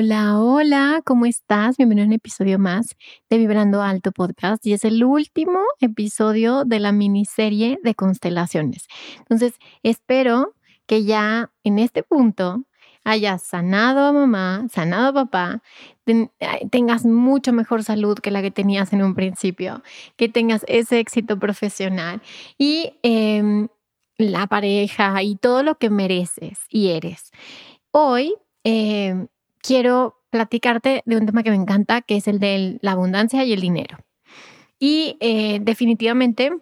Hola, hola, ¿cómo estás? Bienvenido a un episodio más de Vibrando Alto Podcast y es el último episodio de la miniserie de constelaciones. Entonces, espero que ya en este punto hayas sanado a mamá, sanado a papá, tengas mucho mejor salud que la que tenías en un principio, que tengas ese éxito profesional y em, la pareja y todo lo que mereces y eres. Hoy em, quiero platicarte de un tema que me encanta, que es el de la abundancia y el dinero. Y eh, definitivamente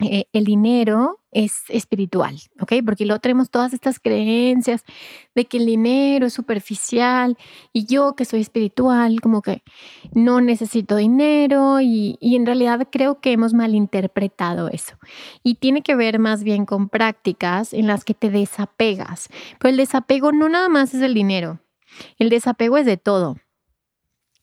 eh, el dinero es espiritual, ¿ok? Porque luego tenemos todas estas creencias de que el dinero es superficial y yo que soy espiritual, como que no necesito dinero y, en realidad creo que hemos malinterpretado eso. Y tiene que ver más bien con prácticas en las que te desapegas. Pero el desapego no nada más es el dinero. El desapego es de todo.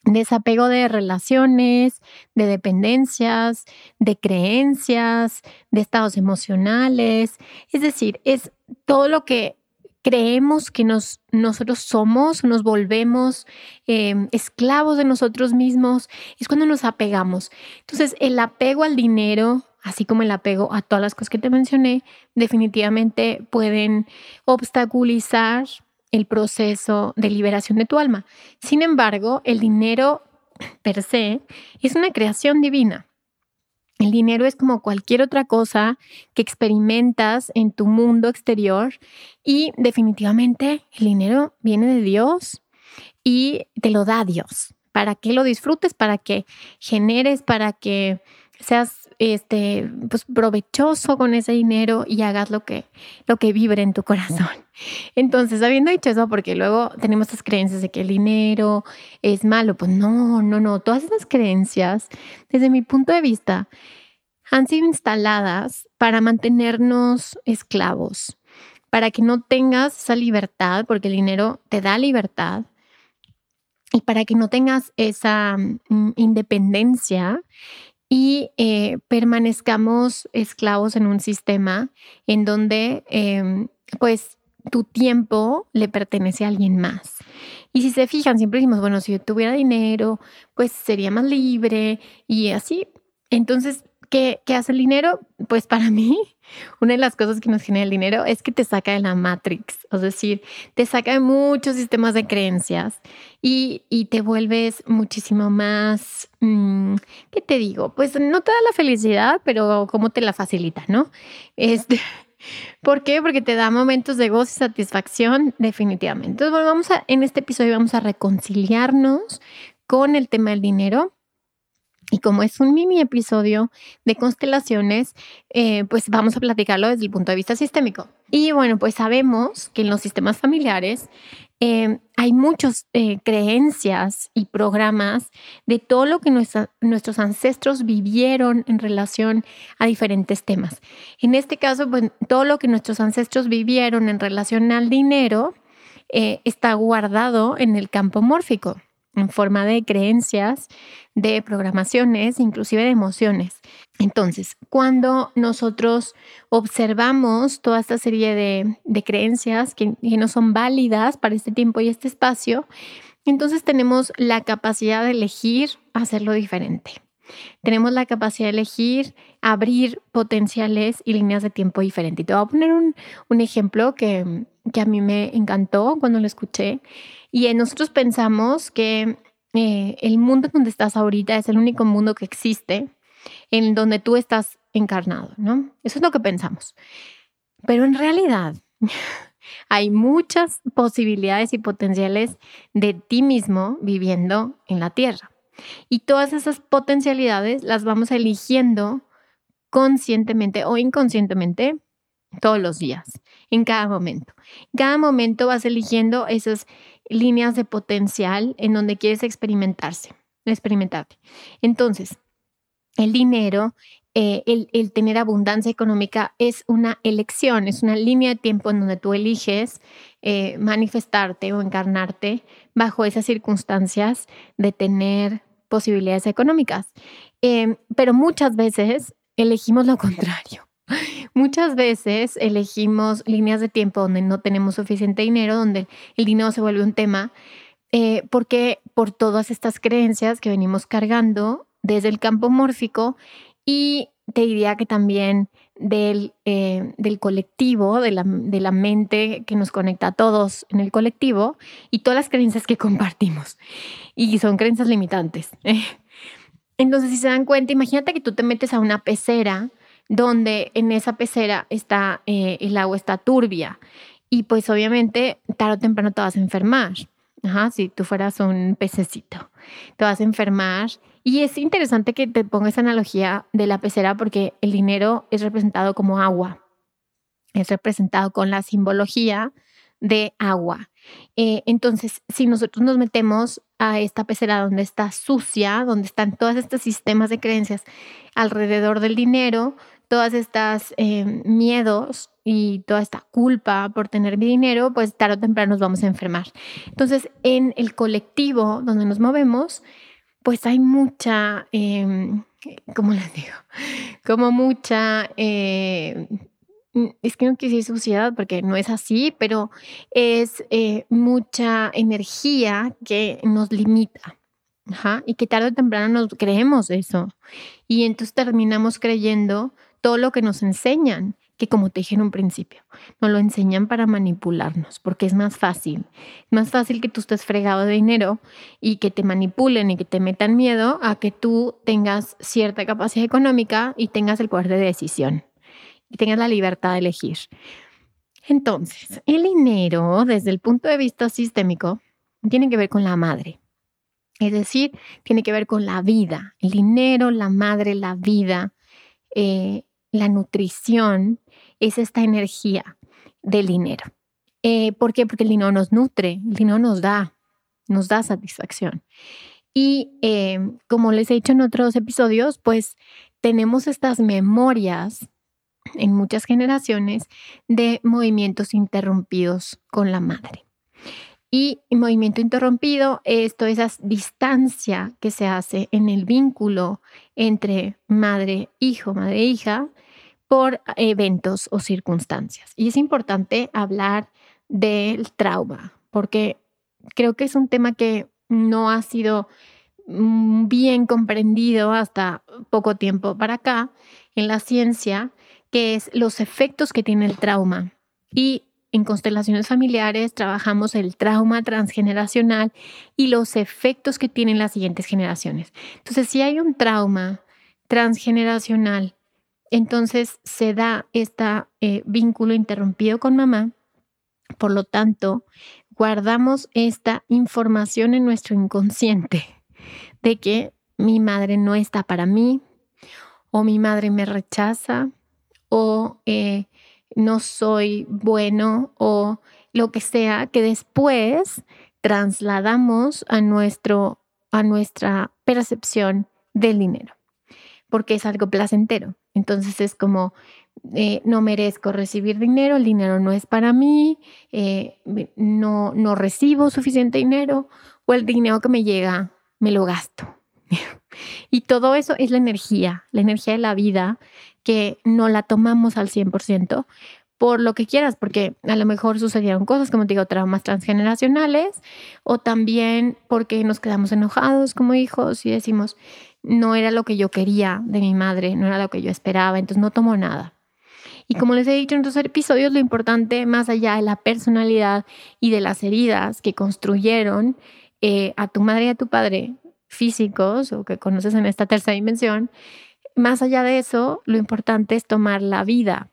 Desapego de relaciones, de dependencias, de creencias, de estados emocionales. Es decir, es todo lo que creemos que nos, nosotros somos, nos volvemos em, esclavos de nosotros mismos, es cuando nos apegamos. Entonces, el apego al dinero, así como el apego a todas las cosas que te mencioné, definitivamente pueden obstaculizar el proceso de liberación de tu alma. Sin embargo, el dinero per se es una creación divina. El dinero es como cualquier otra cosa que experimentas en tu mundo exterior y definitivamente el dinero viene de Dios y te lo da Dios para que lo disfrutes, para que generes, para que seas este pues provechoso con ese dinero y hagas lo que lo que vibre en tu corazón. Entonces, habiendo dicho eso, porque luego tenemos estas creencias de que el dinero es malo, pues no, no, no, todas esas creencias, desde mi punto de vista, han sido instaladas para mantenernos esclavos, para que no tengas esa libertad, porque el dinero te da libertad, y para que no tengas esa mm, independencia y eh, permanezcamos esclavos en un sistema en donde em, pues tu tiempo le pertenece a alguien más. Y si se fijan, siempre decimos, bueno, si yo tuviera dinero, pues sería más libre y así. Entonces, ¿Qué, hace el dinero? Pues para mí, una de las cosas que nos genera el dinero es que te saca de la Matrix, es decir, te saca de muchos sistemas de creencias y, te vuelves muchísimo más, mm, ¿qué te digo? Pues no te da la felicidad, pero cómo te la facilita, ¿no? Este, ¿Por qué? Porque te da momentos de gozo y satisfacción, definitivamente. Entonces, bueno, vamos a, en este episodio vamos a reconciliarnos con el tema del dinero y como es un mini episodio de constelaciones, eh, pues vamos a platicarlo desde el punto de vista sistémico. Y bueno, pues sabemos que en los sistemas familiares eh, hay muchas eh, creencias y programas de todo lo que nuestros ancestros vivieron en relación a diferentes temas. En este caso, pues todo lo que nuestros ancestros vivieron en relación al dinero está guardado en el campo mórfico en forma de creencias, de programaciones, inclusive de emociones. Entonces, cuando nosotros observamos toda esta serie de, creencias que, no son válidas para este tiempo y este espacio, entonces tenemos la capacidad de elegir hacerlo diferente. Tenemos la capacidad de elegir abrir potenciales y líneas de tiempo diferentes. Y te voy a poner un, ejemplo que, a mí me encantó cuando lo escuché. Y nosotros pensamos que eh, el mundo donde estás ahorita es el único mundo que existe en donde tú estás encarnado, ¿no? Eso es lo que pensamos. Pero en realidad hay muchas posibilidades y potenciales de ti mismo viviendo en la Tierra. Y todas esas potencialidades las vamos eligiendo conscientemente o inconscientemente todos los días, en cada momento. En cada momento vas eligiendo esas líneas de potencial en donde quieres experimentarse, experimentarte. Entonces, el dinero eh, el, tener abundancia económica es una elección, es una línea de tiempo en donde tú eliges eh, manifestarte o encarnarte bajo esas circunstancias de tener posibilidades económicas. Em, pero muchas veces elegimos lo contrario. Muchas veces elegimos líneas de tiempo donde no tenemos suficiente dinero, donde el dinero se vuelve un tema, eh, porque por todas estas creencias que venimos cargando desde el campo mórfico y te diría que también del, eh, del colectivo, de la, de la, mente que nos conecta a todos en el colectivo y todas las creencias que compartimos. Y son creencias limitantes. Entonces, si se dan cuenta, imagínate que tú te metes a una pecera donde en esa pecera está, eh, el agua está turbia y pues obviamente tarde o temprano te vas a enfermar. Ajá, si tú fueras un pececito, te vas a enfermar y es interesante que te ponga esa analogía de la pecera porque el dinero es representado como agua, es representado con la simbología de agua. Eh, entonces, si nosotros nos metemos a esta pecera donde está sucia, donde están todos estos sistemas de creencias alrededor del dinero, todas estas eh, miedos y toda esta culpa por tener dinero, pues tarde o temprano nos vamos a enfermar. Entonces, en el colectivo donde nos movemos, pues hay mucha, eh, ¿cómo les digo? Como mucha, eh, es que no quise decir suciedad porque no es así, pero es eh, mucha energía que nos limita. y que tarde o temprano nos creemos eso. Y entonces terminamos creyendo todo lo que nos enseñan que como te dije en un principio, nos lo enseñan para manipularnos, porque es más fácil. Es más fácil que tú estés fregado de dinero y que te manipulen y que te metan miedo a que tú tengas cierta capacidad económica y tengas el poder de decisión y tengas la libertad de elegir. Entonces, el dinero, desde el punto de vista sistémico, tiene que ver con la madre. Es decir, tiene que ver con la vida. El dinero, la madre, la vida, eh, la nutrición es esta energía del dinero. Eh, ¿Por qué? Porque el dinero nos nutre, el dinero nos da, nos da satisfacción. Y eh, como les he dicho en otros episodios, pues tenemos estas memorias en muchas generaciones de movimientos interrumpidos con la madre. Y movimiento interrumpido, es esa distancia que se hace en el vínculo entre madre-hijo, madre-hija, por eventos o circunstancias. Y es importante hablar del trauma, porque creo que es un tema que no ha sido mm, bien comprendido hasta poco tiempo para acá en la ciencia, que es los efectos que tiene el trauma. Y en constelaciones familiares trabajamos el trauma transgeneracional y los efectos que tienen las siguientes generaciones. Entonces, si hay un trauma transgeneracional entonces se da este vínculo interrumpido con mamá. Por lo tanto, guardamos esta información en nuestro inconsciente de que mi madre no está para mí o mi madre me rechaza o eh, no soy bueno o lo que sea que después trasladamos a, nuestro, a nuestra percepción del dinero porque es algo placentero. Entonces es como, eh, no merezco recibir dinero, el dinero no es para mí, eh, no, no recibo suficiente dinero o el dinero que me llega me lo gasto. y todo eso es la energía, la energía de la vida que no la tomamos al 100% por lo que quieras, porque a lo mejor sucedieron cosas, como te digo, traumas transgeneracionales, o también porque nos quedamos enojados como hijos y decimos, no era lo que yo quería de mi madre, no era lo que yo esperaba, entonces no tomo nada. Y como les he dicho en otros episodios, lo importante más allá de la personalidad y de las heridas que construyeron eh, a tu madre y a tu padre físicos o que conoces en esta tercera dimensión, más allá de eso, lo importante es tomar la vida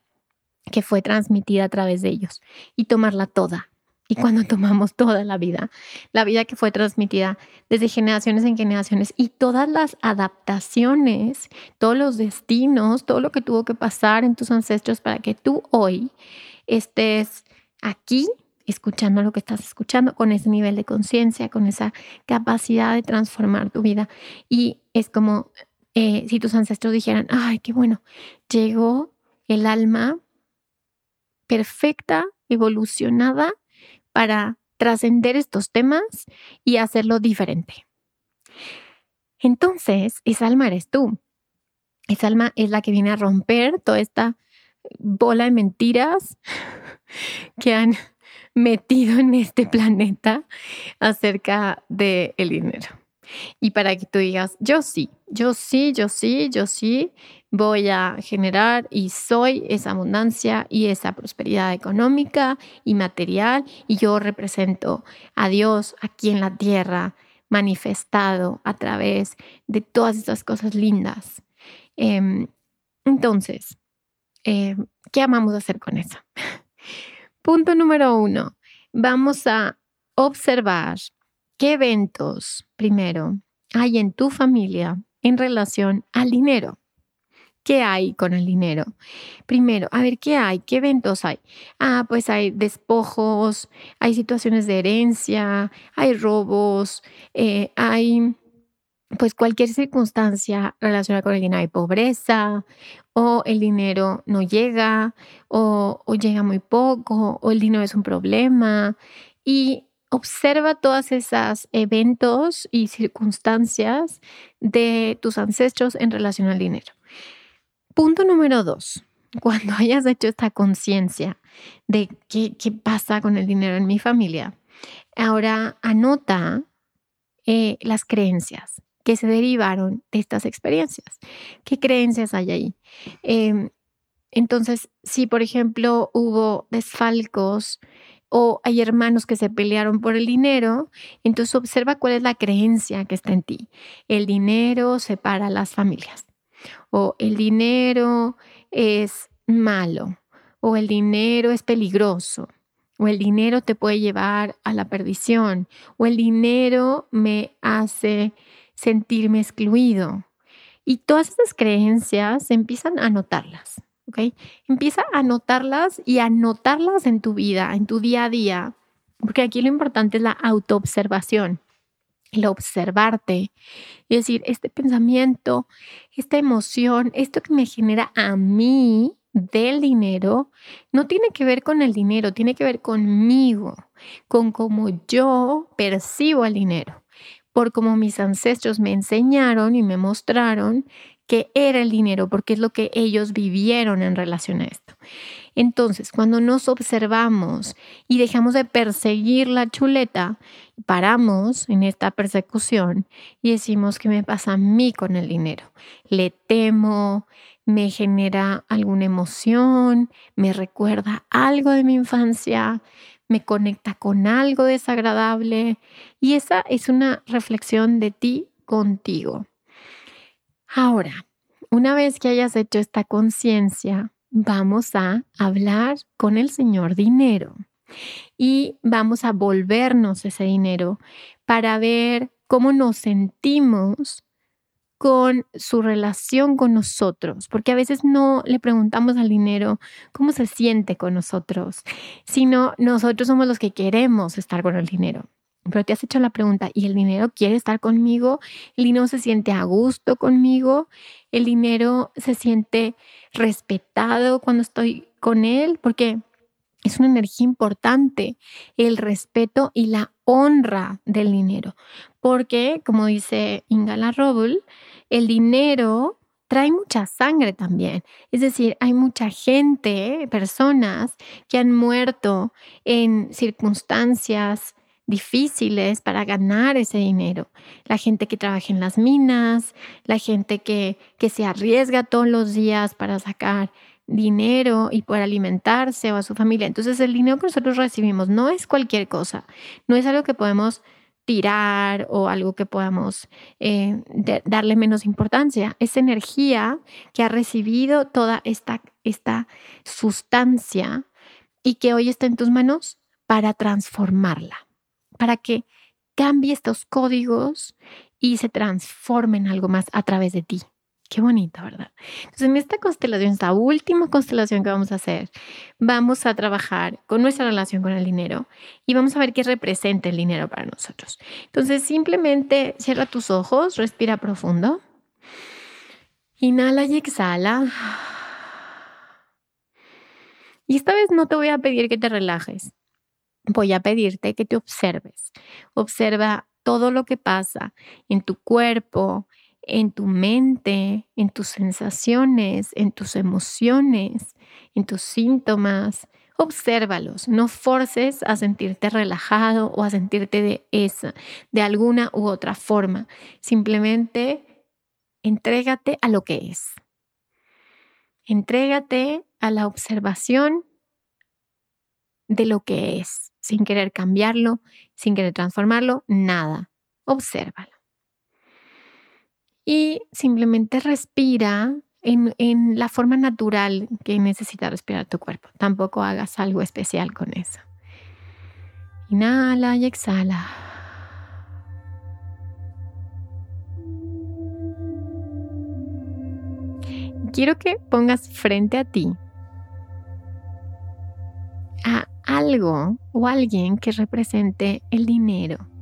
que fue transmitida a través de ellos y tomarla toda. Y cuando tomamos toda la vida, la vida que fue transmitida desde generaciones en generaciones y todas las adaptaciones, todos los destinos, todo lo que tuvo que pasar en tus ancestros para que tú hoy estés aquí escuchando lo que estás escuchando, con ese nivel de conciencia, con esa capacidad de transformar tu vida. Y es como eh, si tus ancestros dijeran, ay, qué bueno, llegó el alma perfecta, evolucionada para trascender estos temas y hacerlo diferente. Entonces, esa alma eres tú. Esa alma es la que viene a romper toda esta bola de mentiras que han metido en este planeta acerca del el dinero. Y para que tú digas, yo sí, yo sí, yo sí, yo sí, voy a generar y soy esa abundancia y esa prosperidad económica y material y yo represento a Dios aquí en la tierra manifestado a través de todas estas cosas lindas. Em, entonces, em, ¿qué vamos a hacer con eso? Punto número uno, vamos a observar qué eventos, primero, hay en tu familia en relación al dinero. ¿Qué hay con el dinero? Primero, a ver, ¿qué hay? ¿Qué eventos hay? Ah, pues hay despojos, hay situaciones de herencia, hay robos, eh, hay pues cualquier circunstancia relacionada con el dinero, hay pobreza, o el dinero no llega, o, llega muy poco, o el dinero es un problema. Y observa todos esos eventos y circunstancias de tus ancestros en relación al dinero. Punto número dos, cuando hayas hecho esta conciencia de qué, qué, pasa con el dinero en mi familia, ahora anota eh, las creencias que se derivaron de estas experiencias. ¿Qué creencias hay ahí? Em, entonces, si por ejemplo hubo desfalcos o hay hermanos que se pelearon por el dinero, entonces observa cuál es la creencia que está en ti. El dinero separa a las familias o el dinero es malo o el dinero es peligroso o el dinero te puede llevar a la perdición o el dinero me hace sentirme excluido. Y todas esas creencias empiezan a notarlas, Empieza a notarlas y a notarlas en tu vida, en tu día a día, porque aquí lo importante es la autoobservación, el observarte y decir, este pensamiento, esta emoción, esto que me genera a mí del dinero, no tiene que ver con el dinero, tiene que ver conmigo, con cómo yo percibo el dinero. Por como mis ancestros me enseñaron y me mostraron que era el dinero, porque es lo que ellos vivieron en relación a esto. Entonces, cuando nos observamos y dejamos de perseguir la chuleta, paramos en esta persecución y decimos, ¿qué me pasa a mí con el dinero? Le temo, me genera alguna emoción, me recuerda algo de mi infancia, me conecta con algo desagradable y esa es una reflexión de ti contigo. Ahora, una vez que hayas hecho esta conciencia, vamos a hablar con el Señor dinero y vamos a volvernos ese dinero para ver cómo nos sentimos con su relación con nosotros, porque a veces no le preguntamos al dinero cómo se siente con nosotros, sino nosotros somos los que queremos estar con el dinero. Pero te has hecho la pregunta, ¿y el dinero quiere estar conmigo? ¿El dinero se siente a gusto conmigo? ¿El dinero se siente respetado cuando estoy con él? Porque es una energía importante el respeto y la honra del dinero. Porque, como dice Ingala Robul, el dinero trae mucha sangre también. Es decir, hay mucha gente, personas que han muerto en circunstancias difíciles para ganar ese dinero. La gente que trabaja en las minas, la gente que, que se arriesga todos los días para sacar dinero y poder alimentarse o a su familia. Entonces el dinero que nosotros recibimos no es cualquier cosa, no es algo que podemos tirar o algo que podamos eh, darle menos importancia. Es energía que ha recibido toda esta, esta sustancia y que hoy está en tus manos para transformarla, para que cambie estos códigos y se transforme en algo más a través de ti. Qué bonito, ¿verdad? Entonces, en esta constelación, esta última constelación que vamos a hacer, vamos a trabajar con nuestra relación con el dinero y vamos a ver qué representa el dinero para nosotros. Entonces, simplemente cierra tus ojos, respira profundo. Inhala y exhala. Y esta vez no te voy a pedir que te relajes. Voy a pedirte que te observes. Observa todo lo que pasa en tu cuerpo, en tu mente, en tus sensaciones, en tus emociones, en tus síntomas. Obsérvalos, no forces a sentirte relajado o a sentirte de esa, de alguna u otra forma. Simplemente entrégate a lo que es. Entrégate a la observación de lo que es, sin querer cambiarlo, sin querer transformarlo, nada. Obsérvalo y simplemente respira en, en, la forma natural que necesita respirar tu cuerpo. Tampoco hagas algo especial con eso. Inhala y exhala. Quiero que pongas frente a ti a algo o alguien que represente el dinero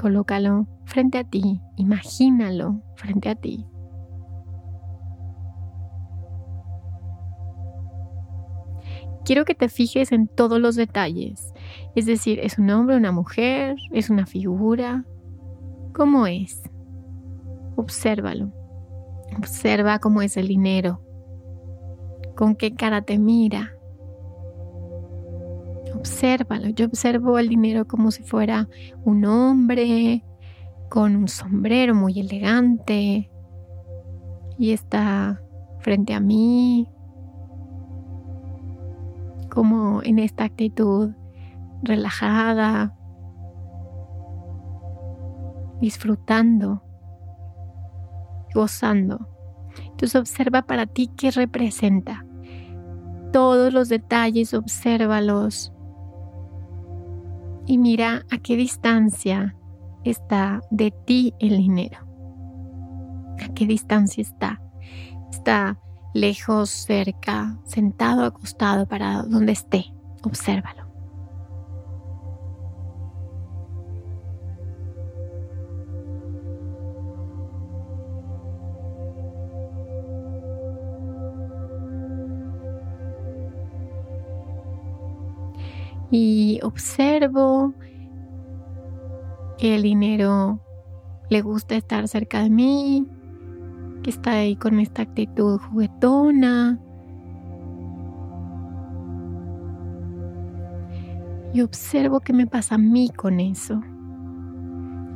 Colócalo frente a ti, imagínalo frente a ti. Quiero que te fijes en todos los detalles, es decir, ¿es un hombre, una mujer? ¿Es una figura? ¿Cómo es? Obsérvalo. Observa cómo es el dinero, con qué cara te mira, Obsérvalo. Yo observo el dinero como si fuera un hombre con un sombrero muy elegante y está frente a mí como en esta actitud relajada, disfrutando, gozando. Entonces observa para ti qué representa. Todos los detalles, obsérvalos y mira a qué distancia está de ti el dinero. ¿A qué distancia está? Está lejos, cerca, sentado, acostado, parado, donde esté. Obsérvalo. Y observo que el dinero le gusta estar cerca de mí, que está ahí con esta actitud juguetona. Y observo qué me pasa a mí con eso.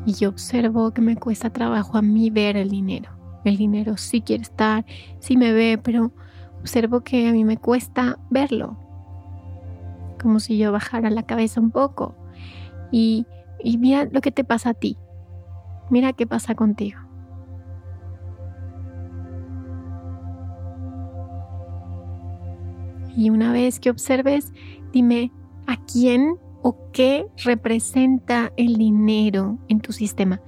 Y yo observo que me cuesta trabajo a mí ver el dinero. El dinero sí quiere estar, sí me ve, pero observo que a mí me cuesta verlo como si yo bajara la cabeza un poco y, y mira lo que te pasa a ti, mira qué pasa contigo. Y una vez que observes, dime a quién o qué representa el dinero en tu sistema.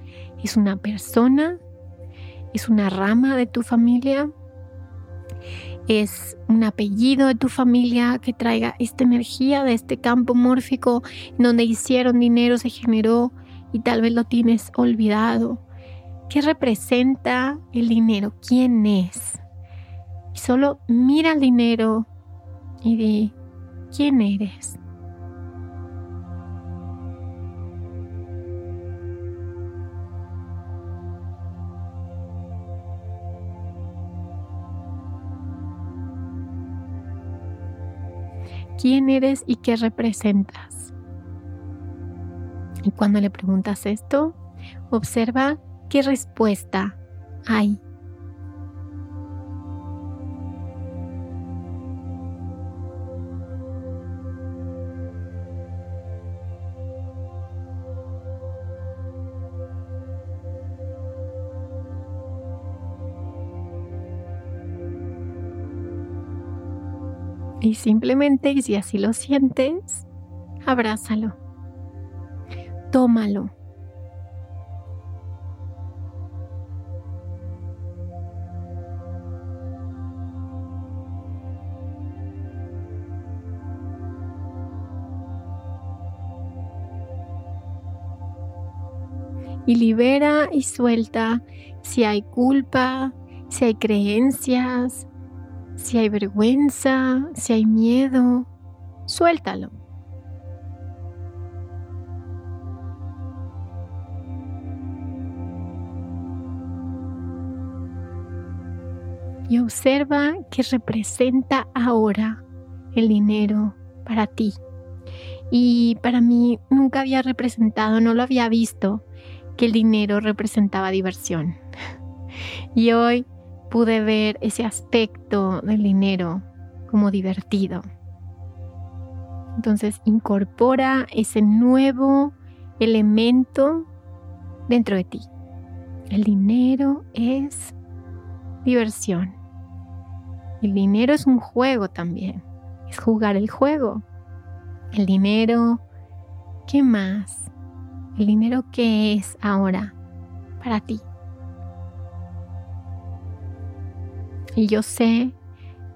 ¿Es una persona? ¿Es una rama de tu familia? Es un apellido de tu familia que traiga esta energía de este campo mórfico donde hicieron dinero, se generó y tal vez lo tienes olvidado. ¿Qué representa el dinero? ¿Quién es? Y solo mira el dinero y di, ¿quién eres? Quién eres y qué representas. Y cuando le preguntas esto, observa qué respuesta hay. Y simplemente, si así lo sientes, abrázalo. Tómalo. y libera y suelta si hay culpa, si hay creencias, si hay vergüenza, si hay miedo, suéltalo. Y observa qué representa ahora el dinero para ti. Y para mí nunca había representado, no lo había visto que el dinero representaba diversión. Y hoy pude ver ese aspecto del dinero como divertido. Entonces incorpora ese nuevo elemento dentro de ti. El dinero es diversión. El dinero es un juego también. Es jugar el juego. El dinero, ¿qué más? el dinero que es ahora para ti. Y yo sé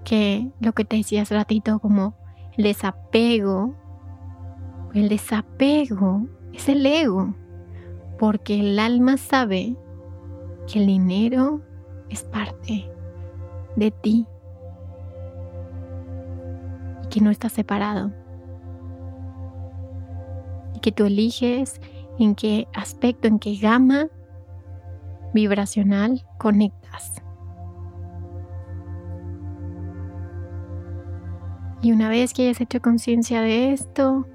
que lo que te decía hace ratito como el desapego, el desapego es el ego, porque el alma sabe que el dinero es parte de ti y que no está separado y que tú eliges en qué aspecto, en qué gama vibracional conectas. Y una vez que hayas hecho conciencia de esto,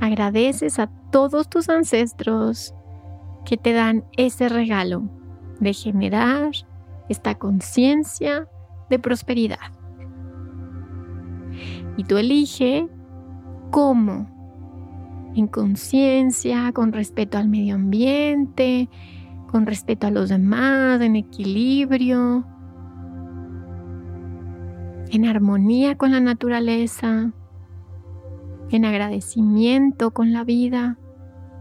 agradeces a todos tus ancestros que te dan ese regalo de generar esta conciencia de prosperidad. Y tú elige cómo en conciencia, con respeto al medio ambiente, con respeto a los demás, en equilibrio, en armonía con la naturaleza, en agradecimiento con la vida,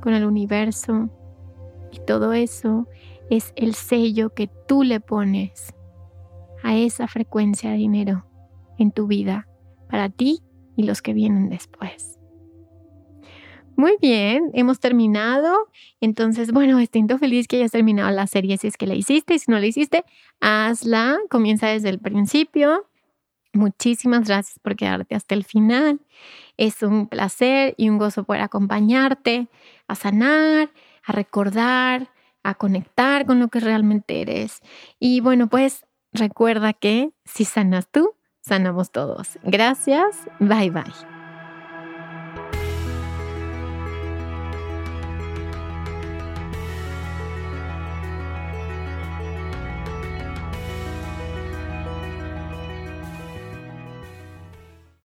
con el universo. Y todo eso es el sello que tú le pones a esa frecuencia de dinero en tu vida, para ti y los que vienen después. Muy bien, hemos terminado. Entonces, bueno, estoy feliz que hayas terminado la serie si es que la hiciste y si no la hiciste, hazla, comienza desde el principio. Muchísimas gracias por quedarte hasta el final. Es un placer y un gozo poder acompañarte a sanar, a recordar, a conectar con lo que realmente eres. Y bueno, pues recuerda que si sanas tú, sanamos todos. Gracias. Bye bye.